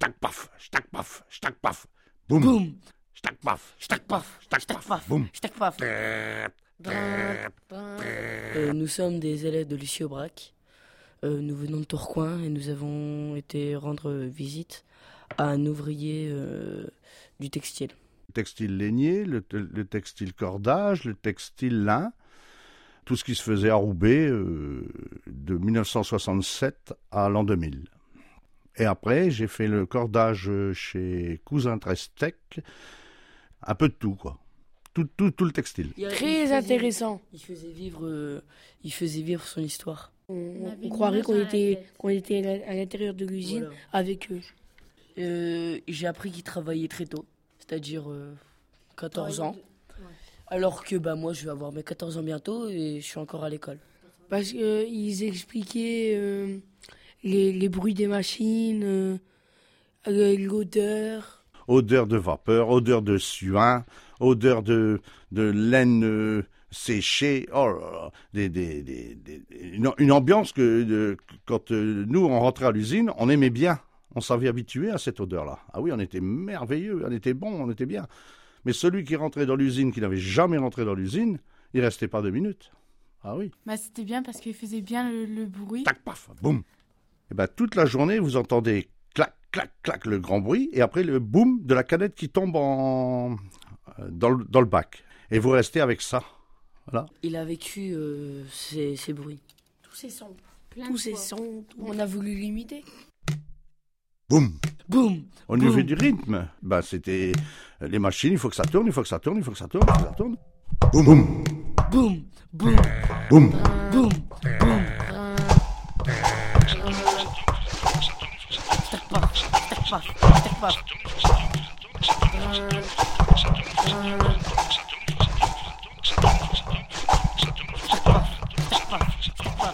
Stack paf, stack paf, stack paf. Boum. Boum. Stack paf, Stack paf. stack Stack paf. paf. Boum. Stack paf. Trrrt, trrrt. Euh, nous sommes des élèves de Lucie Aubrac. Euh, nous venons de Tourcoing et nous avons été rendre visite à un ouvrier euh, du textile. Le textile lainier, le, le textile cordage, le textile lin, tout ce qui se faisait à Roubaix euh, de 1967 à l'an 2000. Et après, j'ai fait le cordage chez Cousin Trestec, un peu de tout, quoi. Tout, tout, tout le textile. Il- il Très faisait- intéressant. Il faisait vivre, euh, il faisait vivre son histoire. On, croirait qu'on était, qu'on était à l'intérieur de l'usine Voilà. avec eux. Euh, j'ai appris qu'il travaillait très tôt, c'est-à-dire euh, 14 ans. Ouais. Alors que bah, moi, je vais avoir mes 14 ans bientôt et je suis encore à l'école. Parce qu'ils expliquaient euh, les, les bruits des machines, euh, euh, l'odeur. Odeur de vapeur, odeur de suin, odeur de, de laine euh, séchée. Oh là là, des, des, des, des- une, une ambiance que de- quand euh, nous, on rentrait à l'usine, on aimait bien. On s'avait habitué à cette odeur-là. Ah oui, on était merveilleux, on était bon, on était bien. Mais celui qui rentrait dans l'usine, qui n'avait jamais rentré dans l'usine, il restait pas deux minutes. Ah oui. Bah, c'était bien parce qu'il faisait bien le, le bruit. Tac, paf, boum. Et ben toute la journée, vous entendez clac, clac, clac le grand bruit, et après le boum de la canette qui tombe en euh, dans le, dans le bac. Et vous restez avec ça. Voilà. Il a vécu euh, ces, ces bruits. Tous ces sons. Plein Tous ces fois. sons. On a voulu l'imiter. Boum. Boum Au niveau du rythme, ben c'était euh, les machines, il faut que ça tourne, il faut que ça tourne, il faut que ça tourne, il faut que ça tourne. Boum, boum, Boum Boum boum. Boum paf, stack paf.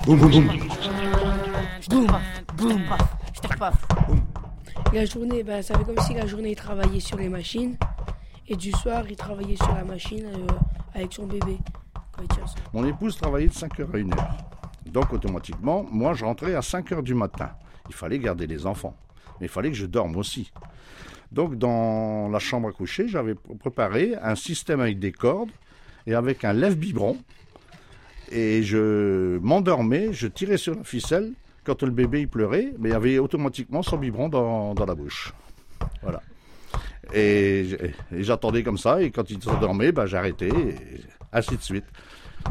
Boum, boum, boum. Boum Boum Stack paf La journée, bah, ça fait comme si la journée, il travaillait sur les machines. Et du soir, il travaillait sur la machine euh, avec son bébé. Quand il tient ça. Mon épouse travaillait de 5h à 1h. Donc automatiquement, moi je rentrais à 5h du matin. Il fallait garder les enfants. Mais il fallait que je dorme aussi. Donc dans la chambre à coucher, j'avais pr- préparé un système avec des cordes et avec un lève-biberon. Et je m'endormais, je tirais sur la ficelle. Quand le bébé il pleurait, mais il y avait automatiquement son biberon dans, dans la bouche. Voilà. Et j'attendais comme ça, et quand il s'endormait, ben, j'arrêtais, et ainsi de suite.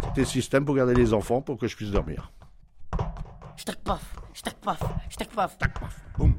C'était le système pour garder les enfants pour que je puisse dormir. Stack paf Stack paf Stack paf Boum.